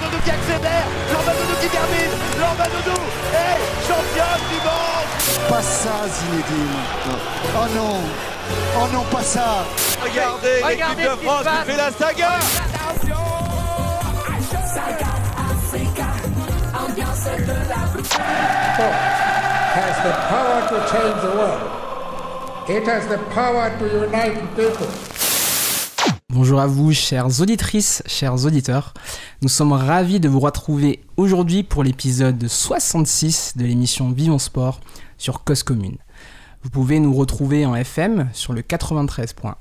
Doudou qui accélère, Jordan Doudou qui termine, Jordan Doudou est champion du monde. Pas ça Zinedine Oh non Oh non, pas ça Regardez, l'équipe de France qui fait la saga. Has the power to change the world. It has the power to unite people. Bonjour à vous, chères auditrices, chers auditeurs. Nous sommes ravis de vous retrouver aujourd'hui pour l'épisode 66 de l'émission Vivons Sport sur Cause. Vous pouvez nous retrouver en FM sur le 93.1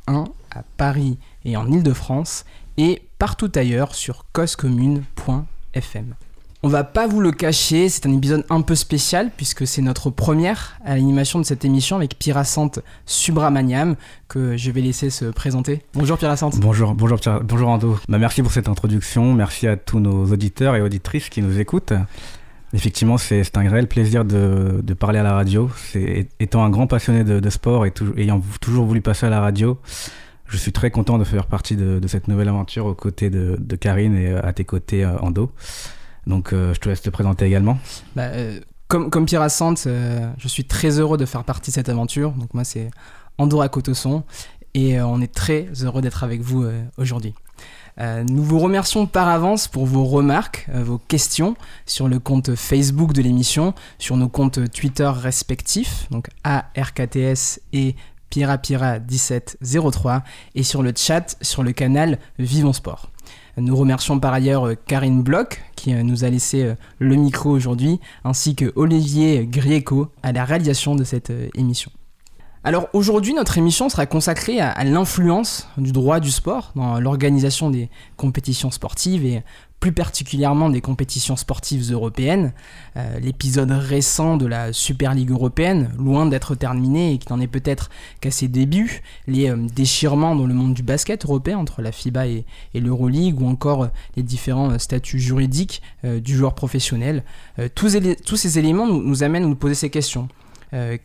à Paris et en Ile-de-France et partout ailleurs sur causecommune.fm. On va pas vous le cacher, c'est un épisode un peu spécial puisque c'est notre première à l'animation de cette émission avec Piracente Subramaniam que je vais laisser se présenter. Bonjour Piracente. Bonjour, bonjour, bonjour Ando. Bah, merci pour cette introduction. Merci à tous nos auditeurs et auditrices qui nous écoutent. Effectivement, c'est un réel plaisir de, parler à la radio. Étant un grand passionné de, sport et ayant toujours voulu passer à la radio, je suis très content de faire partie de, de cette nouvelle aventure aux côtés de, Karine et à tes côtés, euh, Ando. Donc, euh, je te laisse te présenter également. Bah, euh, comme, comme Piracente, euh, je suis très heureux de faire partie de cette aventure. Donc moi c'est Andorra Cotosson et on est très heureux d'être avec vous aujourd'hui. Nous vous remercions par avance pour vos remarques, vos questions sur le compte Facebook de l'émission, sur nos comptes Twitter respectifs, donc ARKTS et Pirapira1703, et sur le chat sur le canal Vivons Sport. Nous remercions par ailleurs euh, Karine Bloch qui euh, nous a laissé euh, le micro aujourd'hui, ainsi que Olivier Grieco à la réalisation de cette émission. Alors aujourd'hui, notre émission sera consacrée à, à l'influence du droit du sport dans l'organisation des compétitions sportives et plus particulièrement des compétitions sportives européennes. Euh, L'épisode récent de la Super Ligue européenne, loin d'être terminé et qui n'en est peut-être qu'à ses débuts, les euh, déchirements dans le monde du basket européen entre la FIBA et, et l'Euroleague ou encore euh, les différents statuts juridiques du joueur professionnel, tous, ces éléments nous, amènent à nous poser ces questions.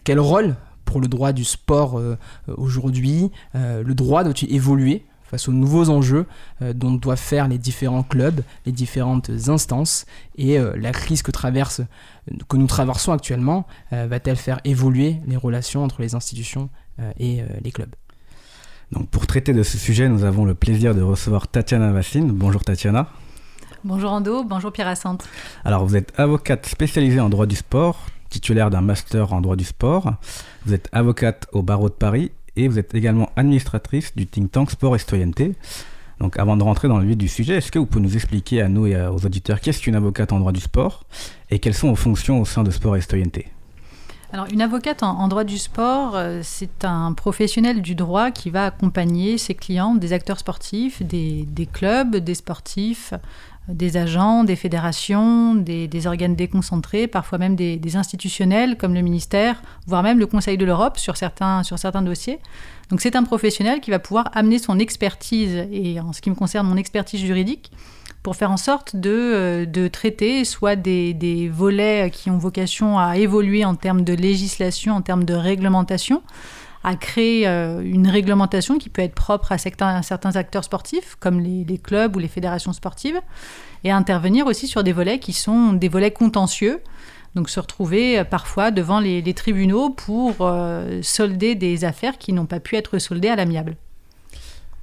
Quel rôle pour le droit du sport aujourd'hui Le droit doit-il évoluer face aux nouveaux enjeux euh, dont doivent faire les différents clubs, les différentes instances et euh, la crise que, traverse, que nous traversons actuellement euh, va-t-elle faire évoluer les relations entre les institutions euh, et euh, les clubs? Donc, pour traiter de ce sujet, nous avons le plaisir de recevoir Tatiana Vassine. Bonjour Tatiana. Bonjour Ando, bonjour Pierre Assante. Alors, vous êtes avocate spécialisée en droit du sport, titulaire d'un master en droit du sport. Vous êtes avocate au barreau de Paris et vous êtes également administratrice du think tank Sport et Citoyenneté. Donc, avant de rentrer dans le vif du sujet, est-ce que vous pouvez nous expliquer à nous et aux auditeurs qu'est-ce qu'une avocate en droit du sport et quelles sont vos fonctions au sein de Sport et Citoyenneté Alors une avocate en, droit du sport, euh, c'est un professionnel du droit qui va accompagner ses clients, des acteurs sportifs, des, clubs, des sportifs, des agents, des fédérations, des, des organes déconcentrés, parfois même des, institutionnels comme le ministère, voire même le Conseil de l'Europe sur certains, sur certains dossiers. Donc c'est un professionnel qui va pouvoir amener son expertise, et en ce qui me concerne mon expertise juridique, pour faire en sorte de, euh, de traiter soit des, des volets qui ont vocation à évoluer en termes de législation, en termes de réglementation, à créer euh, une réglementation qui peut être propre à certains, acteurs sportifs, comme les, les clubs ou les fédérations sportives, et à intervenir aussi sur des volets qui sont des volets contentieux, donc se retrouver euh, parfois devant les, les tribunaux pour euh, solder des affaires qui n'ont pas pu être soldées à l'amiable.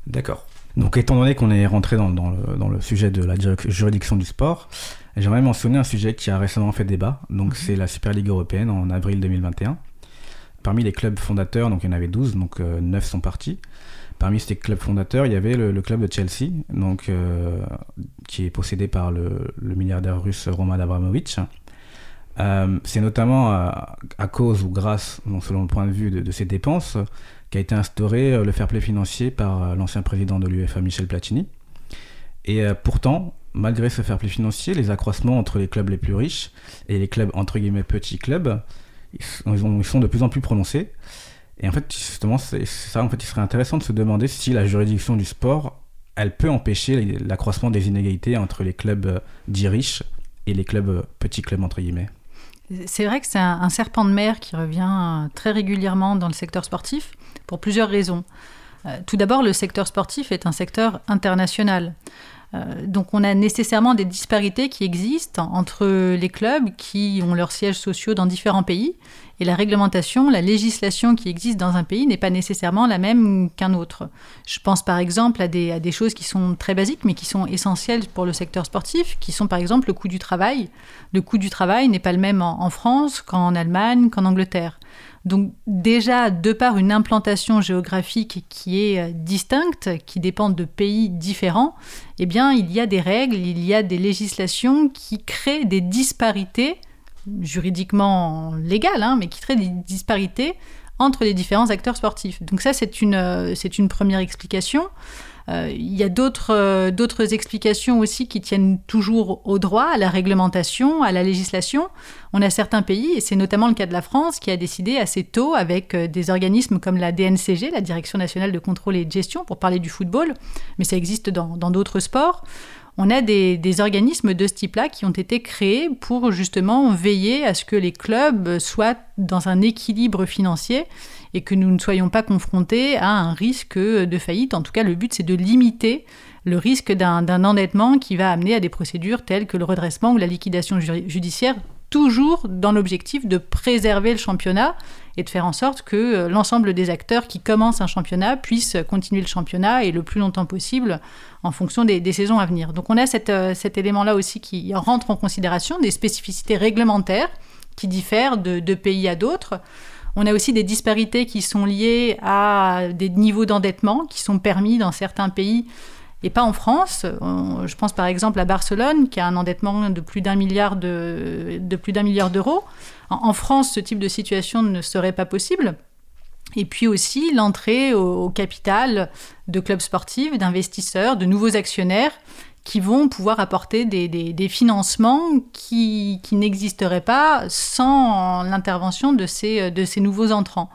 D'accord. Donc, étant donné qu'on est rentré dans, dans le, dans le sujet de la juridiction du sport, j'aimerais mentionner un sujet qui a récemment fait débat. Donc, c'est la Super Ligue européenne en avril 2021. Parmi les clubs fondateurs, donc il y en avait 12, donc euh, 9 sont partis. Parmi ces clubs fondateurs, il y avait le, club de Chelsea, donc, euh, qui est possédé par le, milliardaire russe Roman Abramovich. Euh, c'est notamment à, cause ou grâce, selon le point de vue de, ces dépenses, qu'a été instauré euh, le fair play financier par euh, l'ancien président de l'UEFA Michel Platini. Et euh, pourtant, malgré ce fair play financier, les accroissements entre les clubs les plus riches et les clubs entre guillemets petits clubs, ils sont, de plus en plus prononcés. Et en fait, justement, c'est ça. En fait, il serait intéressant de se demander si la juridiction du sport, elle peut empêcher l'accroissement des inégalités entre les clubs euh, dits riches et les clubs euh, petits clubs entre guillemets. C'est vrai que c'est un, serpent de mer qui revient euh, très régulièrement dans le secteur sportif pour plusieurs raisons. Tout d'abord, le secteur sportif est un secteur international. Donc on a nécessairement des disparités qui existent entre les clubs qui ont leurs sièges sociaux dans différents pays et la réglementation, la législation qui existe dans un pays n'est pas nécessairement la même qu'un autre. Je pense par exemple à des, choses qui sont très basiques mais qui sont essentielles pour le secteur sportif, qui sont par exemple le coût du travail. Le coût du travail n'est pas le même en France qu'en Allemagne, qu'en Angleterre. Donc déjà, de par une implantation géographique qui est euh, distincte, qui dépend de pays différents, eh bien, il y a des règles, il y a des législations qui créent des disparités juridiquement légales, hein, mais qui créent des disparités entre les différents acteurs sportifs. Donc ça, c'est une, euh, c'est une première explication. Euh, il y a d'autres euh, d'autres explications aussi qui tiennent toujours au droit, à la réglementation, à la législation. On a certains pays, et c'est notamment le cas de la France, qui a décidé assez tôt, avec euh, des organismes comme la DNCG, la Direction nationale de contrôle et de gestion, pour parler du football, mais ça existe dans d'autres sports on a des, des, organismes de ce type-là qui ont été créés pour justement veiller à ce que les clubs soient dans un équilibre financier et que nous ne soyons pas confrontés à un risque de faillite. En tout cas, le but, c'est de limiter le risque d'un endettement qui va amener à des procédures telles que le redressement ou la liquidation judiciaire, toujours dans l'objectif de préserver le championnat et de faire en sorte que euh, l'ensemble des acteurs qui commencent un championnat puissent continuer le championnat et le plus longtemps possible en fonction des, saisons à venir. Donc on a euh, cet élément-là aussi qui rentre en considération, des spécificités réglementaires qui diffèrent de, de pays à d'autres. On a aussi des disparités qui sont liées à des niveaux d'endettement qui sont permis dans certains pays et pas en France. je pense par exemple à Barcelone qui a un endettement de plus d'un milliard d'euros. En, France, ce type de situation ne serait pas possible. Et puis aussi l'entrée au capital de clubs sportifs, d'investisseurs, de nouveaux actionnaires qui vont pouvoir apporter des, financements qui, n'existeraient pas sans l'intervention de ces, de ces nouveaux entrants.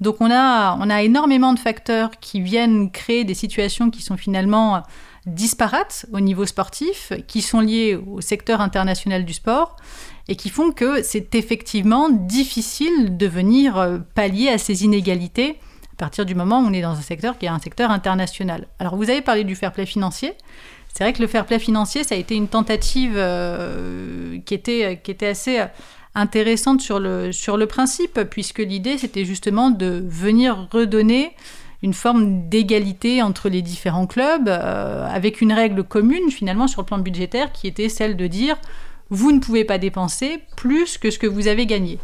Donc on a, on a énormément de facteurs qui viennent créer des situations qui sont finalement disparates au niveau sportif, qui sont liés au secteur international du sport et qui font que c'est effectivement difficile de venir euh, pallier à ces inégalités à partir du moment où on est dans un secteur qui est un secteur international. Alors vous avez parlé du fair play financier. C'est vrai que le fair play financier, ça a été une tentative euh, qui, était, assez intéressante sur le, sur le principe, puisque l'idée, c'était justement de venir redonner une forme d'égalité entre les différents clubs, euh, avec une règle commune finalement sur le plan budgétaire, qui était celle de dire, vous ne pouvez pas dépenser plus que ce que vous avez gagné.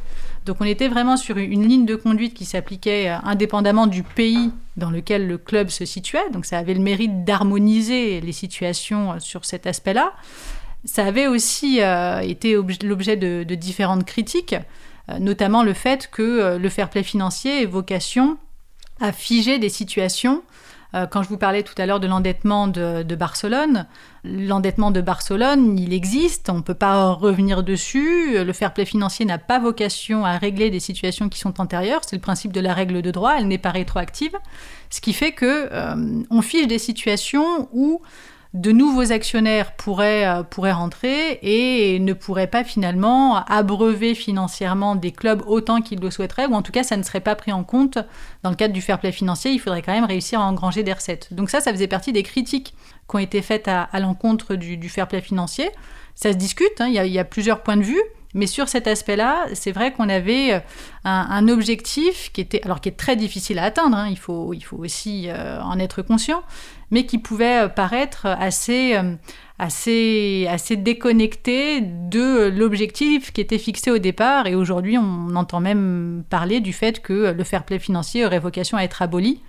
Donc on était vraiment sur une ligne de conduite qui s'appliquait euh, indépendamment du pays dans lequel le club se situait. Donc ça avait le mérite d'harmoniser les situations euh, sur cet aspect-là. Ça avait aussi euh, été l'objet de, différentes critiques, notamment le fait que le fair play financier ait vocation à figer des situations euh, quand je vous parlais tout à l'heure de l'endettement de, Barcelone, l'endettement de Barcelone, il existe, on ne peut pas revenir dessus. Le fair play financier n'a pas vocation à régler des situations qui sont antérieures. C'est le principe de la règle de droit, elle n'est pas rétroactive. Ce qui fait que euh, on fige des situations où de nouveaux actionnaires pourraient, euh, pourraient rentrer et ne pourraient pas finalement abreuver financièrement des clubs autant qu'ils le souhaiteraient, ou en tout cas ça ne serait pas pris en compte dans le cadre du fair play financier, il faudrait quand même réussir à engranger des recettes. Donc ça, ça faisait partie des critiques qui ont été faites à, l'encontre du, fair play financier. Ça se discute, hein, il y, a plusieurs points de vue. Mais sur cet aspect-là, c'est vrai qu'on avait euh, un, objectif qui était, alors qui est très difficile à atteindre, hein, il, faut, il faut aussi euh, en être conscient, mais qui pouvait euh, paraître assez, assez, assez déconnecté de l'objectif qui était fixé au départ. Et aujourd'hui, on entend même parler du fait que le fair play financier aurait vocation à être aboli.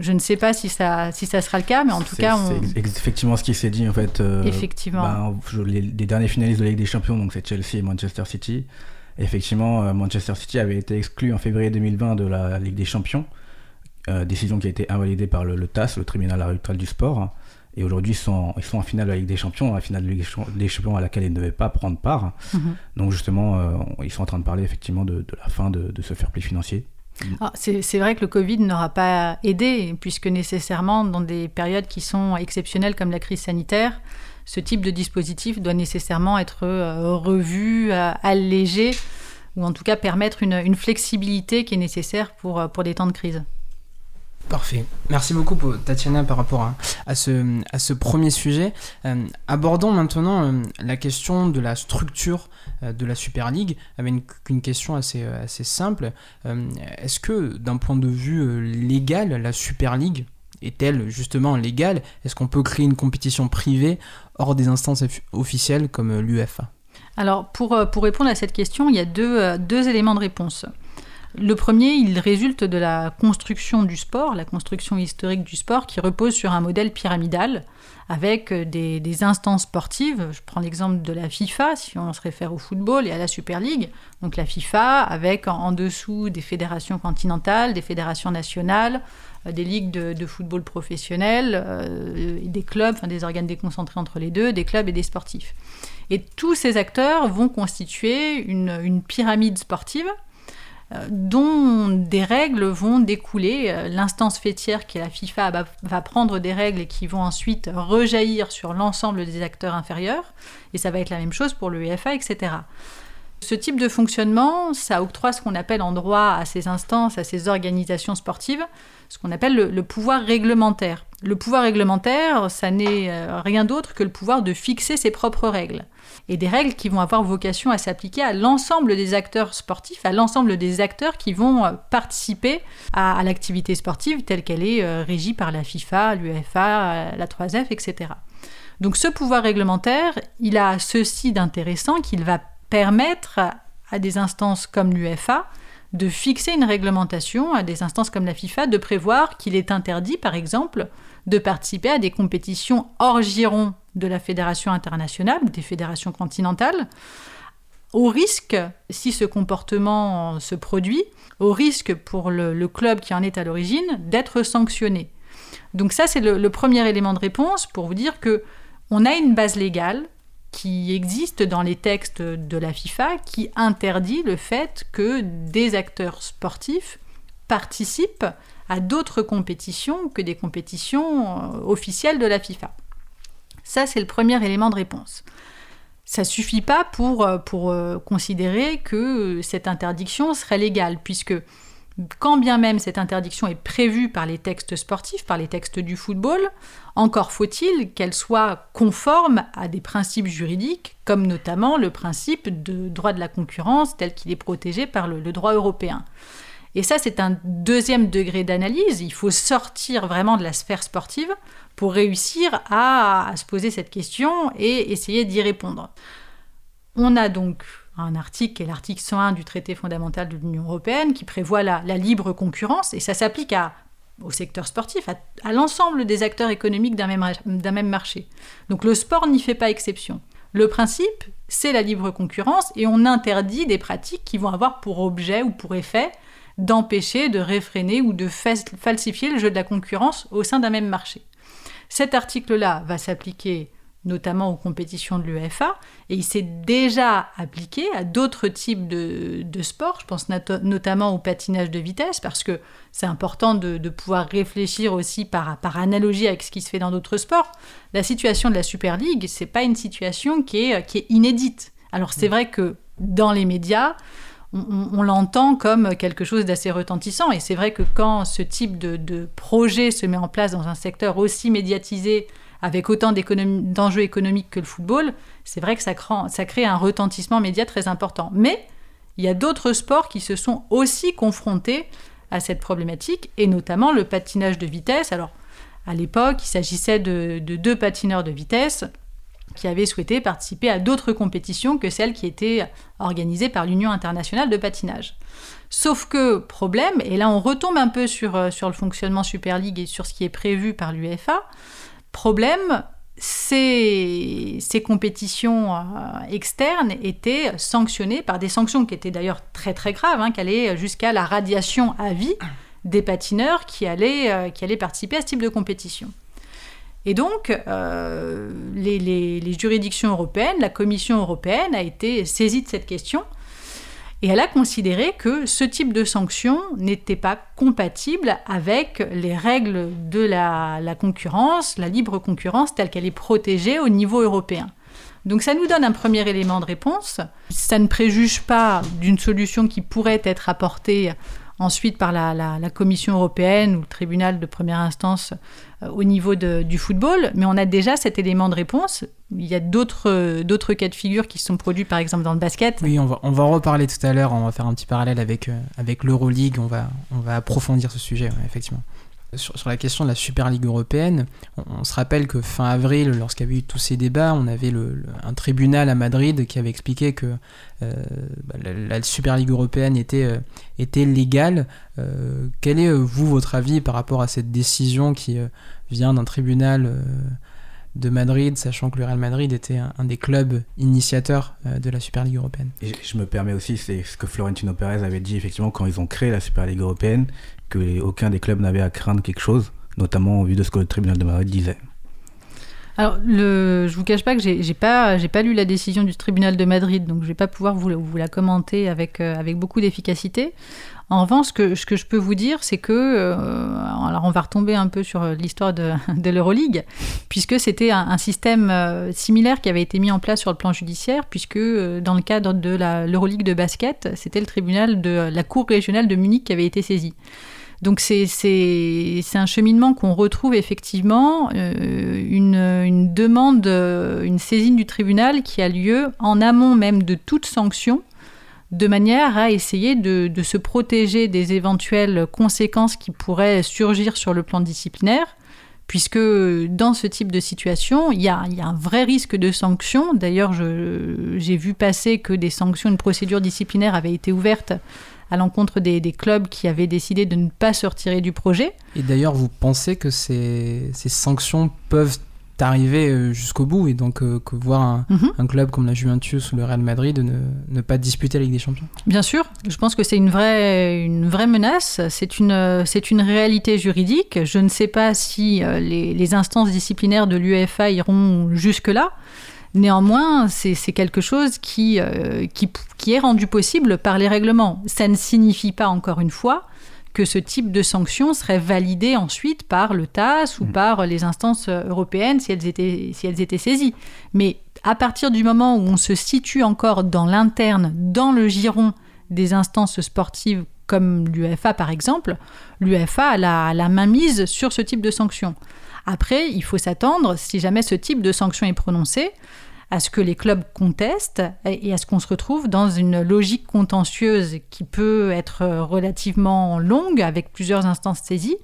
Je ne sais pas si ça, si ça sera le cas, mais en tout cas. C'est effectivement ce qui s'est dit en fait. Euh, effectivement. Bah, les, derniers finalistes de la Ligue des Champions, donc c'est Chelsea et Manchester City. effectivement, euh, Manchester City avait été exclu en février 2020 de la Ligue des Champions. Euh, décision qui a été invalidée par le, TAS, le tribunal arbitral du sport. Et aujourd'hui, ils sont, ils sont en finale de la Ligue des Champions, la finale de la Ligue des Champions à laquelle ils ne devaient pas prendre part. Mhm. Donc justement, ils sont en train de parler effectivement de, la fin de, de ce fair play financier. Ah, c'est vrai que le Covid n'aura pas aidé, puisque nécessairement, dans des périodes qui sont exceptionnelles comme la crise sanitaire, ce type de dispositif doit nécessairement être euh, revu, euh, allégé, ou en tout cas permettre une, flexibilité qui est nécessaire pour, euh, pour des temps de crise. Parfait. Merci beaucoup Tatiana par rapport à, ce, premier sujet. Euh, abordons maintenant euh, la question de la structure euh, de la Super League avec une, question assez, simple. Est-ce que d'un point de vue légal, la Super League est-elle justement légale? Est-ce qu'on peut créer une compétition privée hors des instances offi- officielles comme l'UEFA? Alors, pour, répondre à cette question, il y a deux éléments de réponse. Le premier, il résulte de la construction du sport, la construction historique du sport, qui repose sur un modèle pyramidal, avec des, instances sportives. Je prends l'exemple de la FIFA, si on se réfère au football et à la Super League. Donc la FIFA, avec en, dessous des fédérations continentales, des fédérations nationales, euh, des ligues de, football professionnels, euh, des clubs, enfin des organes déconcentrés entre les deux, des clubs et des sportifs. Et tous ces acteurs vont constituer une, pyramide sportive dont des règles vont découler. Euh, L'instance fêtière qui est la FIFA va, prendre des règles qui vont ensuite rejaillir sur l'ensemble des acteurs inférieurs. Et ça va être la même chose pour l'UEFA, etc. Ce type de fonctionnement, ça octroie ce qu'on appelle en droit à ces instances, à ces organisations sportives, ce qu'on appelle le, pouvoir réglementaire. Le pouvoir réglementaire, ça n'est euh, rien d'autre que le pouvoir de fixer ses propres règles. Et des règles qui vont avoir vocation à s'appliquer à l'ensemble des acteurs sportifs, à l'ensemble des acteurs qui vont euh, participer à, à l'activité sportive telle qu'elle est euh, régie par la FIFA, l'UEFA, la 3F, etc. Donc ce pouvoir réglementaire, il a ceci d'intéressant qu'il va permettre à des instances comme l'UEFA de fixer une réglementation, à des instances comme la FIFA de prévoir qu'il est interdit, par exemple, de participer à des compétitions hors giron de la fédération internationale ou des fédérations continentales, au risque, si ce comportement se produit, au risque pour le, le club qui en est à l'origine d'être sanctionné. Donc ça, c'est le, le premier élément de réponse pour vous dire que on a une base légale qui existe dans les textes de la FIFA qui interdit le fait que des acteurs sportifs participent à d'autres compétitions que des compétitions euh, officielles de la FIFA. Ça, c'est le premier élément de réponse. Ça suffit pas pour, euh, euh, considérer que cette interdiction serait légale, puisque quand bien même cette interdiction est prévue par les textes sportifs, par les textes du football, encore faut-il qu'elle soit conforme à des principes juridiques, comme notamment le principe de droit de la concurrence tel qu'il est protégé par le, droit européen. Et ça, c'est un deuxième degré d'analyse. Il faut sortir vraiment de la sphère sportive pour réussir à, à se poser cette question et essayer d'y répondre. On a donc un article qui est l'article 101 du traité fondamental de l'Union européenne qui prévoit la, libre concurrence et ça s'applique au secteur sportif, à, l'ensemble des acteurs économiques d'un même marché. Donc le sport n'y fait pas exception. Le principe, c'est la libre concurrence et on interdit des pratiques qui vont avoir pour objet ou pour effet d'empêcher, de réfréner ou de falsifier le jeu de la concurrence au sein d'un même marché. Cet article-là va s'appliquer notamment aux compétitions de l'UEFA, et il s'est déjà appliqué à d'autres types de, de sports, je pense notamment au patinage de vitesse, parce que c'est important de, de, pouvoir réfléchir aussi par, par analogie avec ce qui se fait dans d'autres sports. La situation de la Super League, c'est pas une situation qui est, qui est inédite. Alors c'est vrai que dans les médias, on, on, on l'entend comme quelque chose d'assez retentissant, et c'est vrai que quand ce type de, de projet se met en place dans un secteur aussi médiatisé, avec autant d'enjeux économiques que le football, c'est vrai que ça crée, un retentissement média très important. Mais il y a d'autres sports qui se sont aussi confrontés à cette problématique, et notamment le patinage de vitesse. Alors, à l'époque, il s'agissait de, de, deux patineurs de vitesse qui avaient souhaité participer à d'autres compétitions que celles qui étaient organisées par l'Union internationale de patinage. Sauf que, problème, et là on retombe un peu sur, sur le fonctionnement Super League et sur ce qui est prévu par l'UEFA, Problème, ces, ces compétitions euh, externes étaient sanctionnées par des sanctions qui étaient d'ailleurs très très graves, hein, qui allaient jusqu'à la radiation à vie des patineurs qui allaient, euh, qui allaient participer à ce type de compétition. Et donc, euh, les, les, les juridictions européennes, la Commission européenne a été saisie de cette question et elle a considéré que ce type de sanction n'était pas compatible avec les règles de la, la, concurrence, la libre concurrence telle qu'elle est protégée au niveau européen. Donc ça nous donne un premier élément de réponse. Ça ne préjuge pas d'une solution qui pourrait être apportée ensuite par la, la- Commission européenne ou le tribunal de première instance euh, au niveau de- du football, mais on a déjà cet élément de réponse. Il y a d'autres euh, cas de figure qui se sont produits, par exemple dans le basket. Oui, on va, on va en reparler tout à l'heure, on va faire un petit parallèle avec, euh, avec l'Euroleague, on va, on va approfondir ce sujet, effectivement. Sur, la question de la Super Ligue européenne, on, se rappelle que fin avril, lorsqu'il y avait eu tous ces débats, on avait un tribunal à Madrid qui avait expliqué que euh, bah, la, Super Ligue européenne était, euh, légale. Euh, quel est, vous, votre avis par rapport à cette décision qui vient d'un tribunal de Madrid, sachant que le Real Madrid était un, des clubs initiateurs de la Super Ligue européenne je me permets aussi, c'est ce que Florentino Pérez avait dit effectivement quand ils ont créé la Super Ligue européenne, que aucun des clubs n'avait à craindre quelque chose, notamment au vu de ce que le tribunal de Madrid disait. Alors, le, je vous cache pas que j'ai pas, pas lu la décision du tribunal de Madrid, donc je vais pas pouvoir vous, la- commenter avec, euh, avec beaucoup d'efficacité. En revanche, ce que, je peux vous dire, c'est que, euh, alors on va retomber un peu sur l'histoire de, de l'Euroleague, puisque c'était un, système euh, similaire qui avait été mis en place sur le plan judiciaire, puisque dans le cadre de l'Euroleague de basket, c'était le tribunal de la Cour régionale de Munich qui avait été saisi. Donc c'est un cheminement qu'on retrouve effectivement, euh, une, une demande, euh, une saisine du tribunal qui a lieu en amont même de toute sanction, de manière à essayer de, se protéger des éventuelles conséquences qui pourraient surgir sur le plan disciplinaire, puisque dans ce type de situation, il y a, il y a un vrai risque de sanction. D'ailleurs, j'ai vu passer que des sanctions, une procédure disciplinaire avait été ouverte à l'encontre des, des clubs qui avaient décidé de ne pas se retirer du projet. Et d'ailleurs, vous pensez que ces, ces sanctions peuvent arriver euh, jusqu'au bout et donc euh, que voir un, Mhm. un club comme la Juventus ou le Real Madrid ne, ne pas disputer la Ligue des Champions? Bien sûr, je pense que c'est une vraie, une vraie menace, c'est une, c'est une réalité juridique. Je ne sais pas si euh, les, les instances disciplinaires de l'UEFA iront jusque-là. Néanmoins, c'est quelque chose qui, euh, qui, qui est rendu possible par les règlements. Ça ne signifie pas, encore une fois, que ce type de sanction serait validé ensuite par le TAS ou par les instances européennes si elles étaient, si elles étaient saisies. Mais à partir du moment où on se situe encore dans l'interne, dans le giron des instances sportives comme l'UEFA par exemple, l'UEFA a la, a la main mise sur ce type de sanction. Après, il faut s'attendre, si jamais ce type de sanction est prononcé, à ce que les clubs contestent et à ce qu'on se retrouve dans une logique contentieuse qui peut être relativement longue avec plusieurs instances saisies.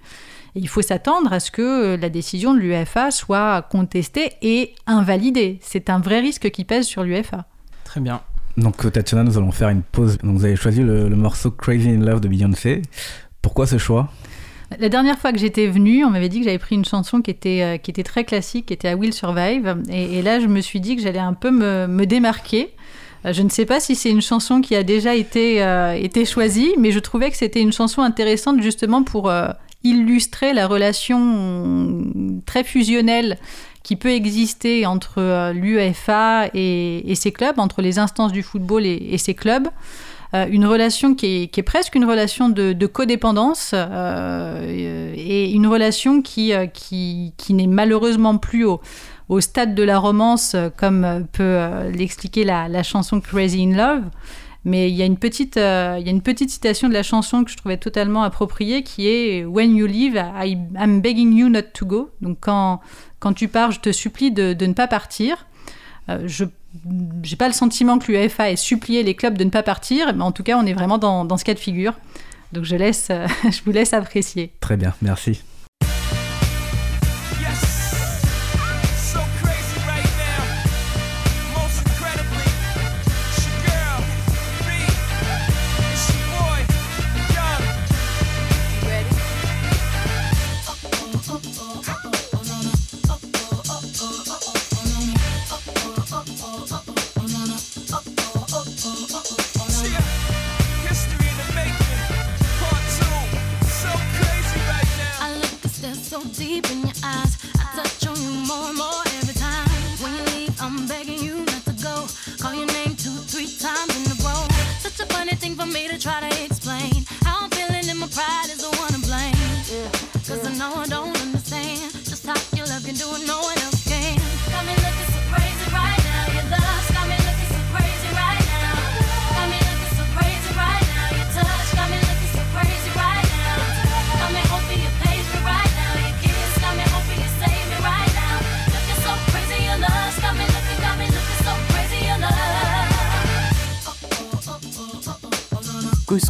Et il faut s'attendre à ce que la décision de l'UEFA soit contestée et invalidée. C'est un vrai risque qui pèse sur l'UEFA. Très bien. Donc Tatiana, nous allons faire une pause. Donc vous avez choisi le, le morceau Crazy in Love de Beyoncé. Pourquoi ce choix? La dernière fois que j'étais venue, on m'avait dit que j'avais pris une chanson qui était, euh, qui était très classique, qui était à Will Survive. Et, là, je me suis dit que j'allais un peu me, me démarquer. Euh, Je ne sais pas si c'est une chanson qui a déjà été, euh, été choisie, mais je trouvais que c'était une chanson intéressante justement pour illustrer la relation très fusionnelle qui peut exister entre euh, l'UEFA et, ses clubs, entre les instances du football et ses clubs. Euh, une relation qui est, qui est presque une relation de, codépendance euh, et une relation qui, euh, qui, qui n'est malheureusement plus au, au stade de la romance euh, comme euh, peut euh, l'expliquer la, la chanson Crazy in Love. Mais il y, a une petite, euh, il y a une petite citation de la chanson que je trouvais totalement appropriée qui est When you leave, I, I'm begging you not to go. Donc quand, quand tu pars, je te supplie de, de ne pas partir. Euh, je j'ai pas le sentiment que l'UEFA ait supplié les clubs de ne pas partir, mais en tout cas, on est vraiment dans, dans ce cas de figure. Donc je, laisse, euh, je vous laisse apprécier. Très bien, merci.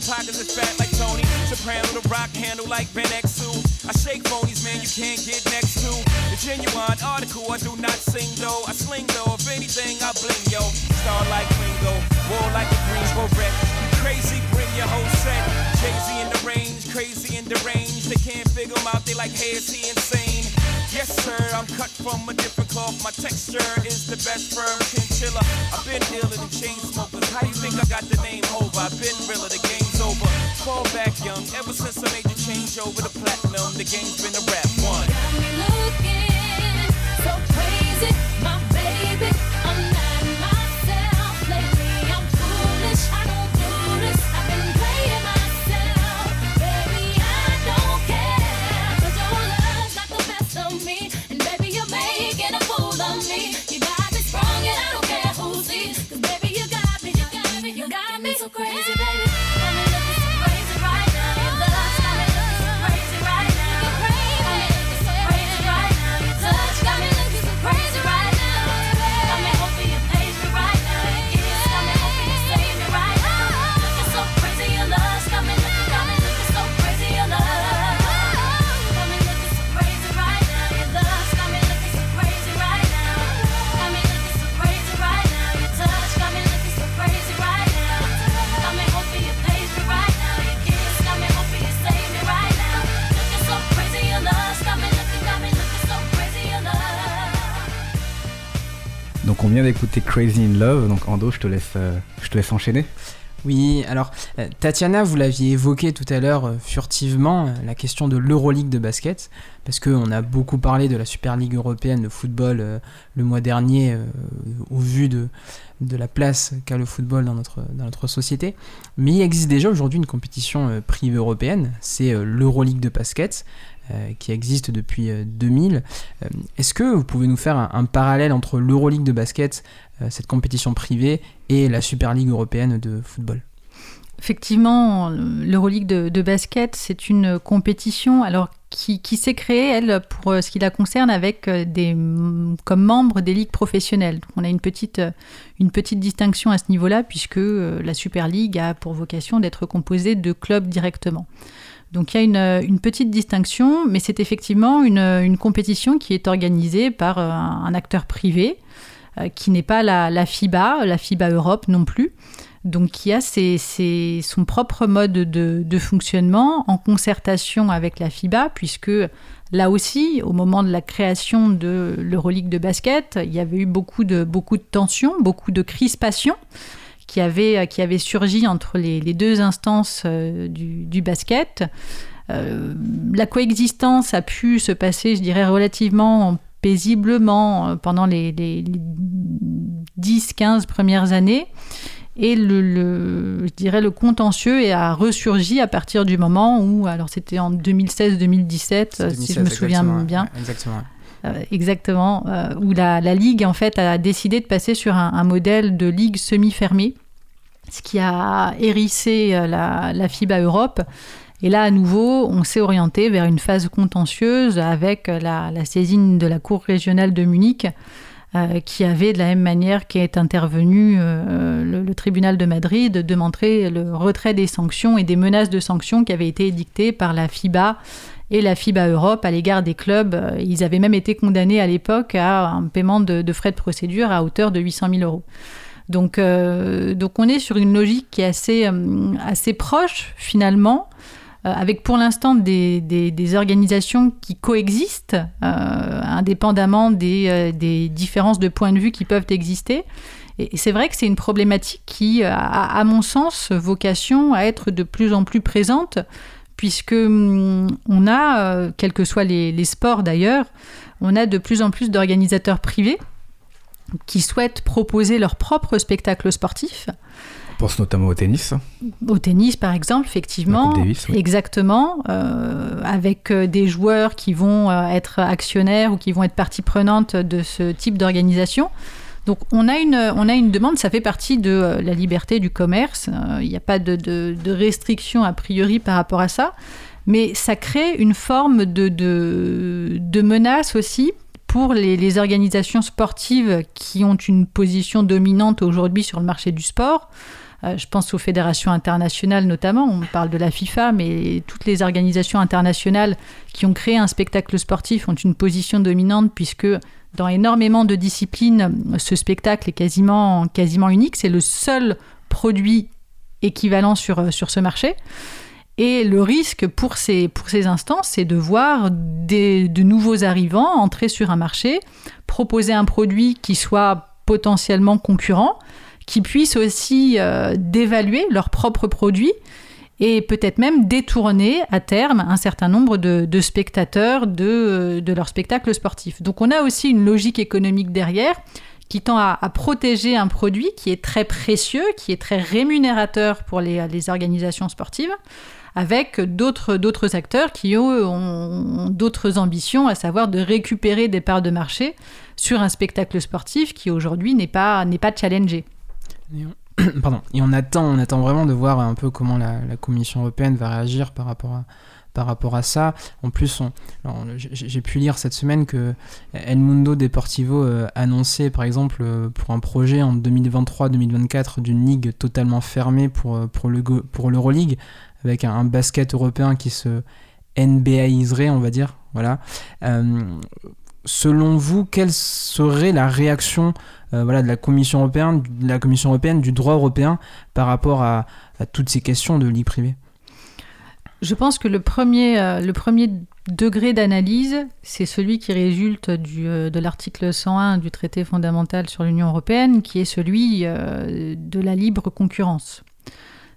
The pockets is fat like Tony. Soprano, the rock handle like Ben X2. I shake phonies, man, you can't get next to. The genuine article, I do not sing though. I sling though, if anything, I bling yo. Star like Ringo, war like a Greensboro wreck. Crazy, bring your whole set. Jay-Z in the range, crazy in the range. They can't figure him out, they like, hey, is he insane? Yes, sir, I'm cut from a different cloth. My texture is the best firm chinchilla. I've been iller than chain smokers. How you think I got the name over? I've been realer, the game's Fall back young, ever since I made the change over to platinum, the game's been a rap one. Got me looking so crazy, my d'écouter Crazy in Love, donc Ando, je te laisse, euh, je te laisse enchaîner. Oui, alors euh, Tatiana, vous l'aviez évoqué tout à l'heure euh, furtivement, la question de l'Euroleague de basket, parce qu'on a beaucoup parlé de la Super Ligue européenne de football le mois dernier, au vu de, de la place qu'a le football dans notre, dans notre société. Mais il existe déjà aujourd'hui une compétition privée européenne, c'est l'Euroleague de basket, qui existe depuis euh, 2000. Euh, Est-ce que vous pouvez nous faire un, parallèle entre l'Euroleague de basket, euh, cette compétition privée, et la Super Ligue européenne de football? Effectivement, l'Euroleague de, de basket, c'est une compétition alors qui, s'est créée, elle, pour euh, ce qui la concerne, avec euh, des, comme membres des ligues professionnelles. On a une petite, euh, une petite distinction à ce niveau-là, puisque euh, la Super League a pour vocation d'être composée de clubs directement. Donc il y a une, petite distinction, mais c'est effectivement une, compétition qui est organisée par euh, un, acteur privé, euh, qui n'est pas la, FIBA, la FIBA Europe non plus, donc qui a son propre mode de, de fonctionnement en concertation avec la FIBA, puisque là aussi, au moment de la création de l'Euroleague de basket, il y avait eu beaucoup de, beaucoup de tensions, beaucoup de crispations qui avaient, qui avaient surgi entre les, les deux instances euh, du, du basket. Euh, la coexistence a pu se passer, je dirais, relativement paisiblement euh, pendant les, les- les 10-15 premières années. Et le, le- je dirais le contentieux a ressurgi à partir du moment où, alors c'était en 2016-2017, euh, si je me souviens exactement, bien, Exactement. Euh, exactement, euh, où la, Ligue en fait a décidé de passer sur un, modèle de Ligue semi-fermée, ce qui a hérissé euh, la, FIBA Europe. Et là, à nouveau, on s'est orienté vers une phase contentieuse avec la, saisine de la Cour régionale de Munich, qui avait, de la même manière qu'est intervenu le, le tribunal de Madrid, demandé le retrait des sanctions et des menaces de sanctions qui avaient été édictées par la FIBA et la FIBA Europe à l'égard des clubs. Euh, Ils avaient même été condamnés à l'époque à un paiement de, frais de procédure à hauteur de 800 000 euros. Donc, euh, donc on est sur une logique qui est assez, euh, assez proche finalement, avec pour l'instant des, des- organisations qui coexistent, indépendamment des, des différences de points de vue qui peuvent exister. Et et c'est vrai que c'est une problématique qui a, à mon sens, vocation à être de plus en plus présente, puisque hum, on a, euh, quels que soient les, les sports d'ailleurs, on a de plus en plus d'organisateurs privés qui souhaitent proposer leur propre spectacle sportif. On pense notamment au tennis. Au tennis, par exemple, effectivement. Davis, oui. Exactement. euh, avec euh, des joueurs qui vont être actionnaires ou qui vont être partie prenante de ce type d'organisation. Donc on a, une, demande, ça fait partie de euh, la liberté du commerce. Euh, Il n'y a pas de, de, restriction a priori par rapport à ça. Mais ça crée une forme de, menace aussi pour les, les organisations sportives qui ont une position dominante aujourd'hui sur le marché du sport. Euh, je pense aux fédérations internationales notamment, on parle de la FIFA, mais toutes les organisations internationales qui ont créé un spectacle sportif ont une position dominante puisque dans énormément de disciplines, ce spectacle est quasiment, quasiment unique. C'est le seul produit équivalent sur, sur ce marché. Et le risque pour ces, pour ces instances, c'est de voir des, de nouveaux arrivants entrer sur un marché, proposer un produit qui soit potentiellement concurrent, qui puisse aussi euh, dévaluer leurs propres produits et peut-être même détourner à terme un certain nombre de, spectateurs de, de leur spectacle sportif. Donc on a aussi une logique économique derrière qui tend à, protéger un produit qui est très précieux, qui est très rémunérateur pour les, organisations sportives, avec d'autres, acteurs qui ont, d'autres ambitions, à savoir de récupérer des parts de marché sur un spectacle sportif qui aujourd'hui n'est pas, pas challengé. Pardon. Et on attend, on attend vraiment de voir un peu comment la, Commission européenne va réagir par rapport à, par rapport à ça. En plus, j'ai pu lire cette semaine que El Mundo Deportivo euh, annonçait, par exemple, euh, pour un projet en 2023-2024 d'une ligue totalement fermée pour, euh, pour, le, pour avec un, basket européen qui se NBAiserait, on va dire. Voilà. Selon vous, quelle serait la réaction euh, voilà, de la Commission européenne, de la Commission européenne, du droit européen par rapport à, toutes ces questions de ligue privée je pense que le premier, euh, le premier degré d'analyse, c'est celui qui résulte euh, de l'article 101 du traité fondamental sur l'Union européenne, qui est celui de la libre concurrence.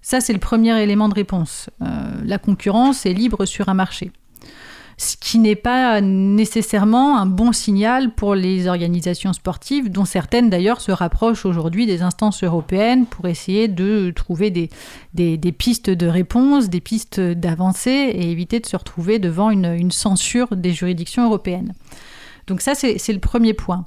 Ça, c'est le premier élément de réponse. La concurrence est libre sur un marché. Ce qui n'est pas nécessairement un bon signal pour les organisations sportives, dont certaines d'ailleurs se rapprochent aujourd'hui des instances européennes pour essayer de trouver des, des, des pistes de réponse, des pistes d'avancée et éviter de se retrouver devant une, une censure des juridictions européennes. Donc ça, c'est le premier point.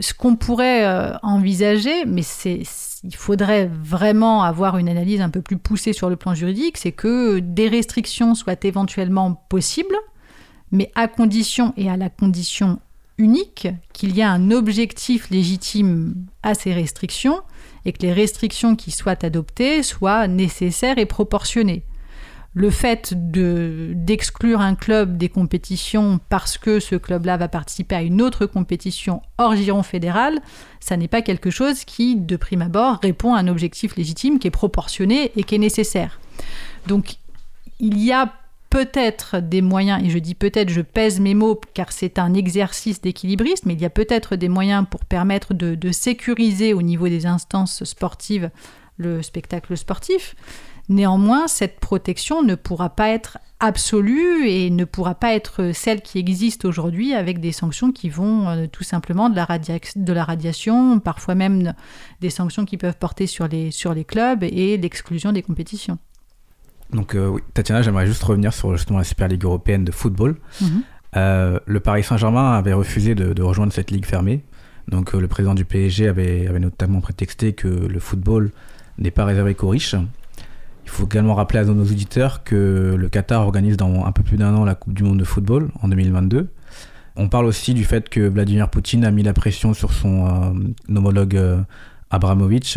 Ce qu'on pourrait euh, envisager, mais c'est il faudrait vraiment avoir une analyse un peu plus poussée sur le plan juridique, c'est que des restrictions soient éventuellement possibles, mais à condition et à la condition unique qu'il y a un objectif légitime à ces restrictions et que les restrictions qui soient adoptées soient nécessaires et proportionnées. Le fait d'exclure de, un club des compétitions parce que ce club-là va participer à une autre compétition hors giron fédéral, ça n'est pas quelque chose qui, de prime abord, répond à un objectif légitime qui est proportionné et qui est nécessaire. Donc, il y a peut-être des moyens, et je dis peut-être, je pèse mes mots car c'est un exercice d'équilibriste, mais il y a peut-être des moyens pour permettre de, sécuriser au niveau des instances sportives le spectacle sportif. Néanmoins, cette protection ne pourra pas être absolue et ne pourra pas être celle qui existe aujourd'hui avec des sanctions qui vont euh, tout simplement de la, de la radiation, parfois même des sanctions qui peuvent porter sur les, sur les clubs et l'exclusion des compétitions. Donc, euh, oui, Tatiana, j'aimerais juste revenir sur justement la Super Ligue européenne de football. -hmm. euh, le Paris Saint-Germain avait refusé de, de, rejoindre cette ligue fermée. Donc, euh, le président du PSG avait, avait, notamment prétexté que le football n'est pas réservé qu'aux riches. Il faut également rappeler à nos auditeurs que le Qatar organise dans un peu plus d'un an la Coupe du Monde de football en 2022. On parle aussi du fait que Vladimir Poutine a mis la pression sur son homologue Abramovich.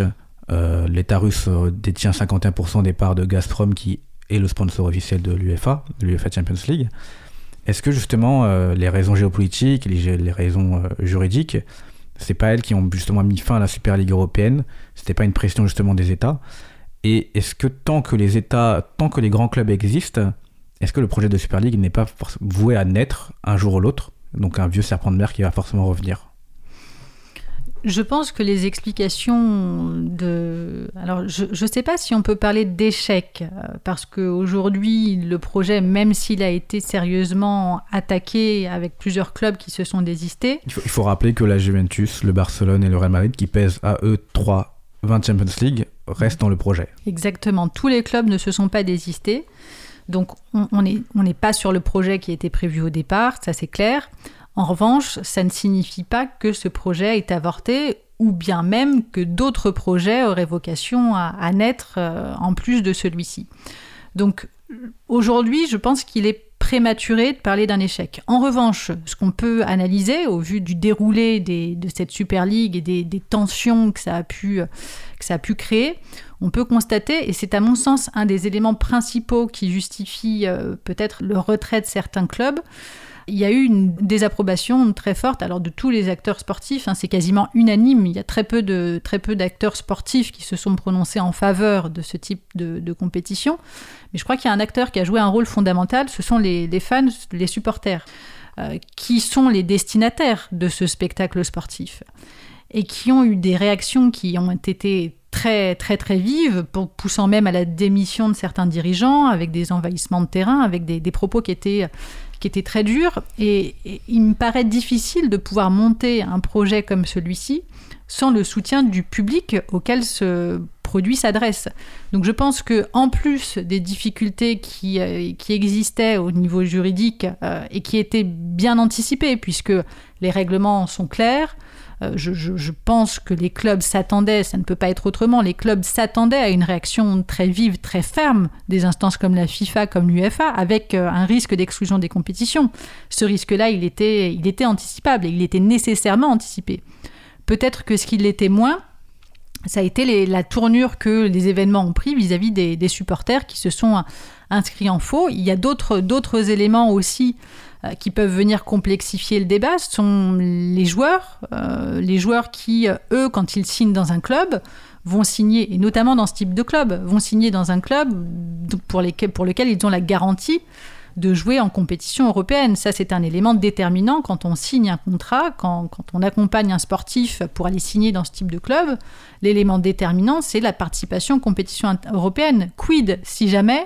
L'État russe détient 51% des parts de Gazprom qui est le sponsor officiel de l'UEFA, de l'UEFA Champions League. Est-ce que justement euh, les raisons géopolitiques, les, raisons euh, juridiques C'est pas elles qui ont justement mis fin à la Super League européenne? C'était pas une pression justement des États? Et est-ce que tant que les États, tant que les grands clubs existent, est-ce que le projet de Super League n'est pas voué à naître un jour ou l'autre? Donc un vieux serpent de mer qui va forcément revenir. Je pense que les explications de... Alors, je ne sais pas si on peut parler d'échec, euh, parce qu'aujourd'hui, le projet, même s'il a été sérieusement attaqué avec plusieurs clubs qui se sont désistés, Il faut, il faut rappeler que la Juventus, le Barcelone et le Real Madrid, qui pèsent à eux 3 20 Champions League, restent dans le projet. exactement, tous les clubs ne se sont pas désistés. Donc, on n'est on n'est pas sur le projet qui était prévu au départ, ça c'est clair. En revanche, ça ne signifie pas que ce projet est avorté ou bien même que d'autres projets auraient vocation à, naître euh, en plus de celui-ci. Donc aujourd'hui, je pense qu'il est prématuré de parler d'un échec. En revanche, ce qu'on peut analyser au vu du déroulé de cette Super League et des, tensions que ça, a pu, que créer, on peut constater, et c'est à mon sens un des éléments principaux qui justifie euh, peut-être le retrait de certains clubs, il y a eu une désapprobation très forte alors de tous les acteurs sportifs, hein, c'est quasiment unanime, il y a très peu de très peu d'acteurs sportifs qui se sont prononcés en faveur de ce type de, compétition, mais je crois qu'il y a un acteur qui a joué un rôle fondamental, ce sont les, fans, les supporters, euh, qui sont les destinataires de ce spectacle sportif et qui ont eu des réactions qui ont été très très très vives, poussant même à la démission de certains dirigeants, avec des envahissements de terrain, avec des propos qui étaient qui étaient très durs. Et, il me paraît difficile de pouvoir monter un projet comme celui-ci sans le soutien du public auquel ce produit s'adresse. Donc je pense que en plus des difficultés qui, euh, qui existaient au niveau juridique euh, et qui étaient bien anticipées puisque les règlements sont clairs, je, je- pense que les clubs s'attendaient, ça ne peut pas être autrement, les clubs s'attendaient à une réaction très vive, très ferme des instances comme la FIFA, comme l'UFA, avec euh, un risque d'exclusion des compétitions. Ce risque-là, il était, il était anticipable et il était nécessairement anticipé. Peut-être que ce qui l'était moins, ça a été la tournure que les événements ont pris vis-à-vis des, des supporters qui se sont euh, inscrits en faux. Il y a d'autres éléments aussi euh, qui peuvent venir complexifier le débat. Sont les joueurs, euh, les joueurs qui, euh, eux, quand ils signent dans un club, vont signer, et notamment dans ce type de club, vont signer dans un club pour, lequel ils ont la garantie de jouer en compétition européenne. Ça, c'est un élément déterminant quand on signe un contrat, quand, quand on accompagne un sportif pour aller signer dans ce type de club. L'élément déterminant, c'est la participation aux compétitions int- européennes. Quid si jamais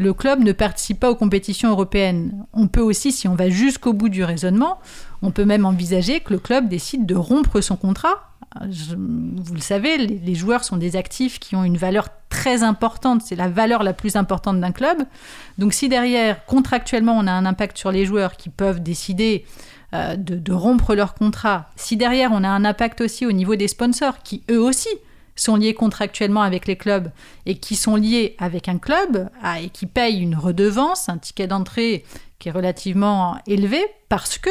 le club ne participe pas aux compétitions européennes On peut aussi, si on va jusqu'au bout du raisonnement, on peut même envisager que le club décide de rompre son contrat. Vous le savez, les, joueurs sont des actifs qui ont une valeur très importante. C'est la valeur la plus importante d'un club. Donc si derrière, contractuellement, on a un impact sur les joueurs qui peuvent décider euh, de rompre leur contrat, si derrière, on a un impact aussi au niveau des sponsors qui, eux aussi, sont liés contractuellement avec les clubs et qui sont liés avec un club ah, et qui payent une redevance, un ticket d'entrée qui est relativement élevé parce que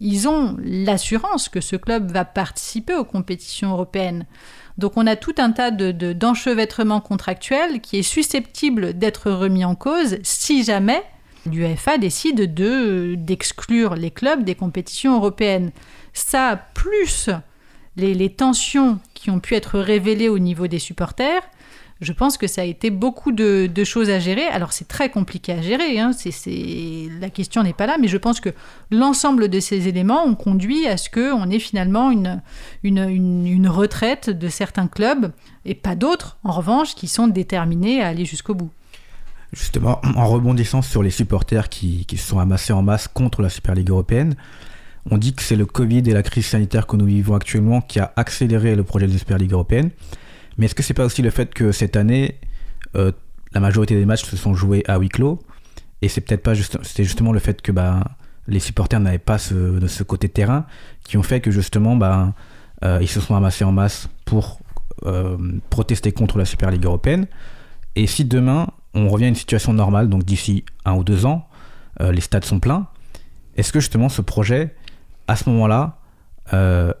ils ont l'assurance que ce club va participer aux compétitions européennes. Donc on a tout un tas de, de- d'enchevêtrements contractuels qui est susceptible d'être remis en cause si jamais l'UEFA décide de, d'exclure les clubs des compétitions européennes. Ça, plus les, tensions qui ont pu être révélées au niveau des supporters, je pense que ça a été beaucoup de, choses à gérer. Alors c'est très compliqué à gérer, hein. la question n'est pas là, mais je pense que l'ensemble de ces éléments ont conduit à ce qu'on ait finalement une retraite de certains clubs et pas d'autres, en revanche, qui sont déterminés à aller jusqu'au bout. Justement, en rebondissant sur les supporters qui, qui se sont amassés en masse contre la Super Ligue européenne, on dit que c'est le Covid et la crise sanitaire que nous vivons actuellement qui a accéléré le projet de la Super Ligue européenne. Mais est-ce que c'est pas aussi le fait que cette année, euh, la majorité des matchs se sont joués à huis clos et c'est peut-être pas juste, c'était justement le fait que bah, les supporters n'avaient pas ce, côté terrain qui ont fait que justement bah, euh, ils se sont amassés en masse pour euh, protester contre la Super Ligue européenne. Et si demain on revient à une situation normale, donc d'ici un ou deux ans, les stades sont pleins, est-ce que justement ce projet, à ce moment-là, euh,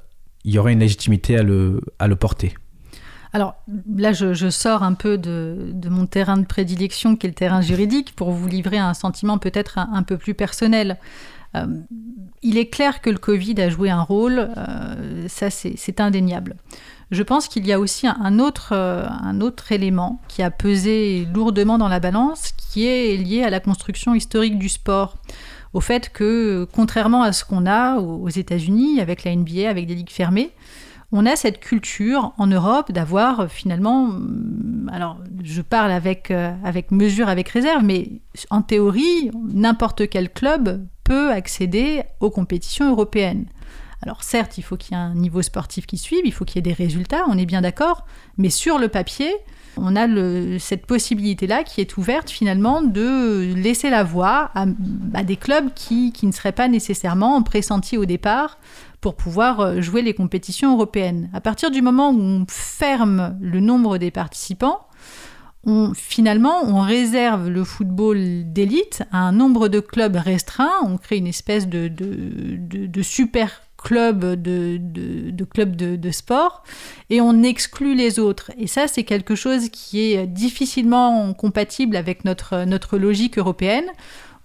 il y aurait une légitimité à le, porter Alors là, je, sors un peu de, mon terrain de prédilection, qui est le terrain juridique, pour vous livrer un sentiment peut-être un, peu plus personnel. Euh, il est clair que le Covid a joué un rôle, euh, ça c'est indéniable. Je pense qu'il y a aussi un autre élément qui a pesé lourdement dans la balance, qui est lié à la construction historique du sport. Au fait que, contrairement à ce qu'on a aux États-Unis, avec la NBA, avec des ligues fermées, on a cette culture en Europe d'avoir finalement, hum, alors je parle avec, euh, avec mesure, avec réserve, mais en théorie, n'importe quel club peut accéder aux compétitions européennes. Alors certes, il faut qu'il y ait un niveau sportif qui suive, il faut qu'il y ait des résultats, on est bien d'accord, mais sur le papier, on a cette possibilité-là qui est ouverte finalement de laisser la voie à, des clubs qui, ne seraient pas nécessairement pressentis au départ pour pouvoir euh, jouer les compétitions européennes. À partir du moment où on ferme le nombre des participants, finalement, on réserve le football d'élite à un nombre de clubs restreint, on crée une espèce de, de, super club de, de, club de, sport et on exclut les autres. Et ça, c'est quelque chose qui est difficilement compatible avec notre, notre logique européenne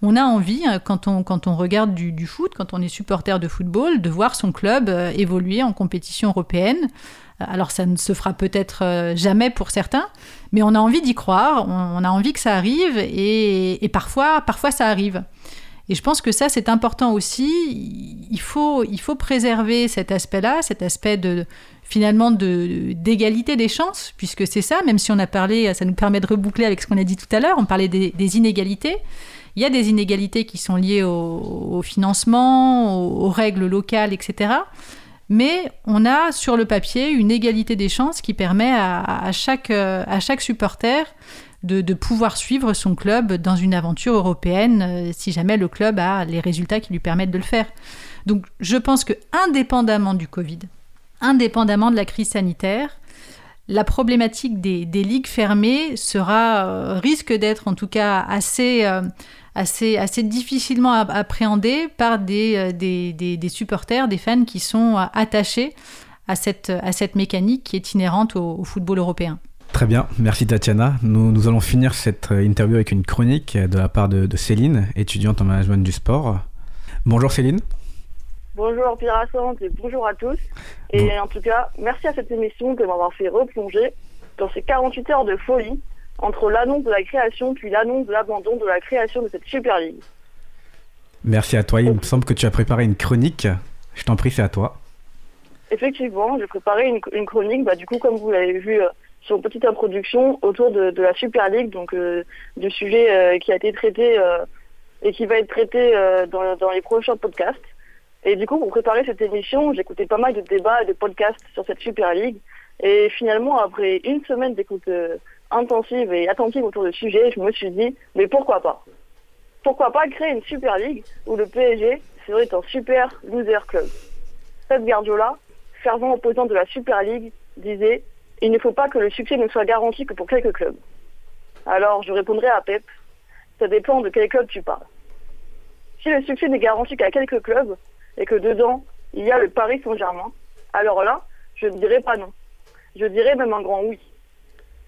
on a envie, euh, quand on, quand on regarde du, foot, quand on est supporter de football, de voir son club euh, évoluer en compétition européenne. Euh, alors ça ne se fera peut-être jamais pour certains, mais on a envie d'y croire, on, a envie que ça arrive, et, parfois, parfois ça arrive. Et je pense que ça, c'est important aussi. Il faut, il faut préserver cet aspect-là, cet aspect de finalement d'égalité des chances, puisque c'est ça, même si on a parlé, ça nous permet de reboucler avec ce qu'on a dit tout à l'heure, on parlait des inégalités. Il y a des inégalités qui sont liées au, financement, aux, règles locales, etc. Mais on a sur le papier une égalité des chances qui permet à, chaque, à chaque supporter de, pouvoir suivre son club dans une aventure européenne euh, si jamais le club a les résultats qui lui permettent de le faire. Donc je pense que indépendamment du Covid, indépendamment de la crise sanitaire, la problématique des, ligues fermées sera, euh, risque d'être en tout cas assez, euh, assez, assez difficilement appréhendé par euh, des, des, supporters, des fans qui sont attachés à cette, à cette mécanique qui est inhérente au, football européen. Très bien, merci Tatiana. Nous, nous, allons finir cette euh, interview avec une chronique de la part de, Céline, étudiante en management du sport. Bonjour Céline. Bonjour Pierre et bonjour à tous. Et en tout cas, merci à cette émission de m'avoir fait replonger dans ces 48 heures de folie entre l'annonce de la création puis l'annonce de l'abandon de la création de cette Super League. Merci à toi. Il me semble que tu as préparé une chronique. Je t'en prie, c'est à toi. Effectivement, j'ai préparé une, chronique, bah, du coup, comme vous l'avez vu euh, sur une petite introduction, autour de, la Super League, donc euh, du sujet euh, qui a été traité et qui va être traité dans, les prochains podcasts. Et du coup, pour préparer cette émission, écouté pas mal de débats et de podcasts sur cette Super League. Et finalement, après une semaine d'écoute intensive et attentive autour du sujet, je me suis dit, mais pourquoi pas? Pourquoi pas créer une Super League où le PSG serait un super loser club? Pep Guardiola, fervent opposant de la Super League, disait il ne faut pas que le succès ne soit garanti que pour quelques clubs. Alors je répondrai à Pep ça dépend de quel club tu parles. Si le succès n'est garanti qu'à quelques clubs et que dedans il y a le Paris Saint-Germain, alors là, je ne dirais pas non. Je dirais même un grand oui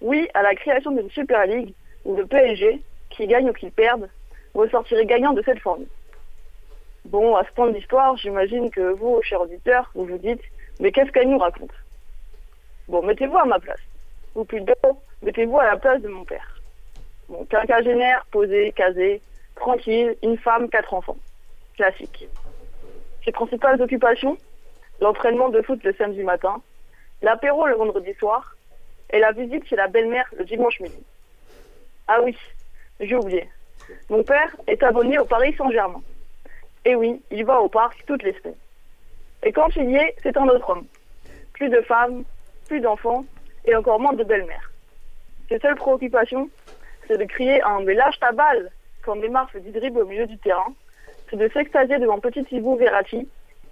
oui à la création d'une Super League où le PSG, qui gagne ou qui perde, ressortirait gagnant de cette formule. Bon, à ce point de l'histoire, j'imagine que vous, chers auditeurs, vous vous dites, mais qu'est-ce qu'elle nous raconte? Bon, mettez-vous à ma place. Ou plutôt, mettez-vous à la place de mon père. Bon, quinquagénaire, posé, casé, tranquille, une femme, quatre enfants. Classique. Ses principales occupations L'entraînement de foot le samedi matin, l'apéro le vendredi soir, et la visite chez la belle-mère le dimanche midi. Ah oui, j'ai oublié. Mon père est abonné au Paris Saint-Germain. Et oui, il va au parc toutes les semaines. Et quand il y est, c'est un autre homme. Plus de femmes, plus d'enfants et encore moins de belle-mère. Ses seules préoccupations, c'est de crier un mais lâche ta balle quand Neymar fait dribble au milieu du terrain, c'est de s'extasier devant petit Thibaut Verratti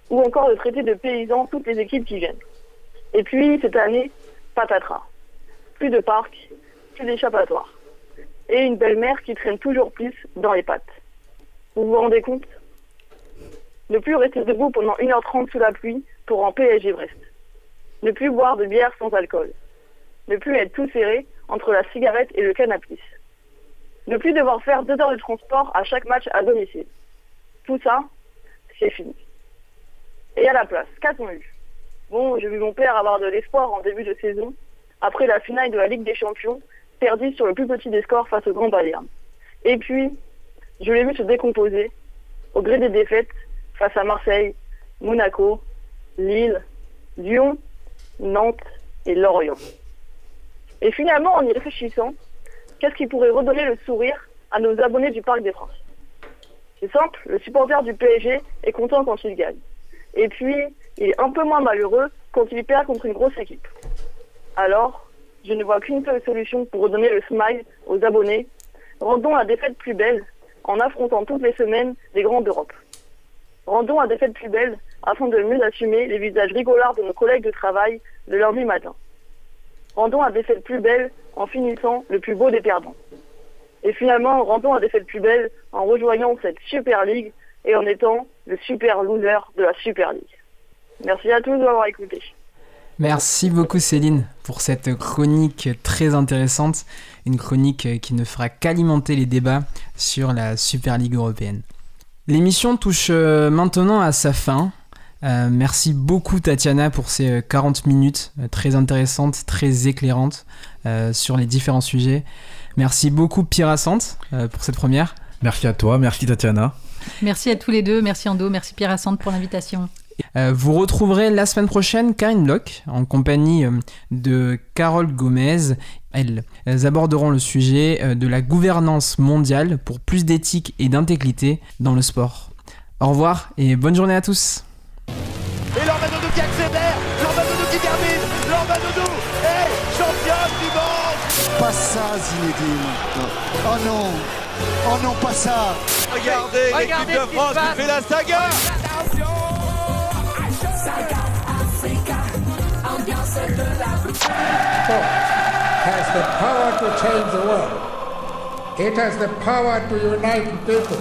ou encore de traiter de paysans toutes les équipes qui viennent. Et puis, cette année, patatras plus de parc, plus d'échappatoire. Et une belle-mère qui traîne toujours plus dans les pattes. Vous vous rendez compte? Ne plus rester debout pendant 1h30 sous la pluie pour en PSG Brest. Ne plus boire de bière sans alcool. Ne plus être tout serré entre la cigarette et le cannabis. Ne plus devoir faire deux heures de transport à chaque match à domicile. Tout ça, c'est fini. Et à la place, qu'a-t-on eu? Bon, j'ai vu mon père avoir de l'espoir en début de saison, après la finale de la Ligue des Champions, perdue sur le plus petit des scores face au Grand Bayern. Et puis, je l'ai vu se décomposer, au gré des défaites, face à Marseille, Monaco, Lille, Lyon, Nantes et Lorient. Et finalement, en y réfléchissant, qu'est-ce qui pourrait redonner le sourire à nos abonnés du Parc des Princes? C'est simple, le supporter du PSG est content quand il gagne. Et puis, il est un peu moins malheureux quand il perd contre une grosse équipe. Alors, je ne vois qu'une seule solution pour redonner le smile aux abonnés. Rendons la défaite plus belle en affrontant toutes les semaines les grands d'Europe. Rendons la défaite plus belle afin de mieux assumer les visages rigolards de nos collègues de travail le lundi matin. Rendons la défaite plus belle en finissant le plus beau des perdants. Et finalement, rendons la défaite plus belle en rejoignant cette Super League et en étant le super loser de la Super League. Merci à tous de m'avoir écouté. Merci beaucoup Céline pour cette chronique très intéressante, une chronique qui ne fera qu'alimenter les débats sur la Super Ligue européenne. L'émission touche euh, maintenant à sa fin. Euh, merci beaucoup Tatiana pour ces 40 minutes euh, très intéressantes, très éclairantes euh, sur les différents sujets. Merci beaucoup Piracente euh, pour cette première. Merci à toi, merci Tatiana. Merci à tous les deux, merci Ando, merci Pierre Assante pour l'invitation. Euh, vous retrouverez la semaine prochaine Karine Bloch en compagnie euh, de Carole Gomez. Elles, aborderont le sujet euh, de la gouvernance mondiale pour plus d'éthique et d'intégrité dans le sport. Au revoir et bonne journée à tous. Et Lormanodo qui accélère, Lormanodo qui termine, Lormanodo est championne du monde Pas ça, Zinedine. Oh non. Oh non, pas ça. Regardez, l'équipe de France qui fait la saga Sport has the power to change the world. It has the power to unite people.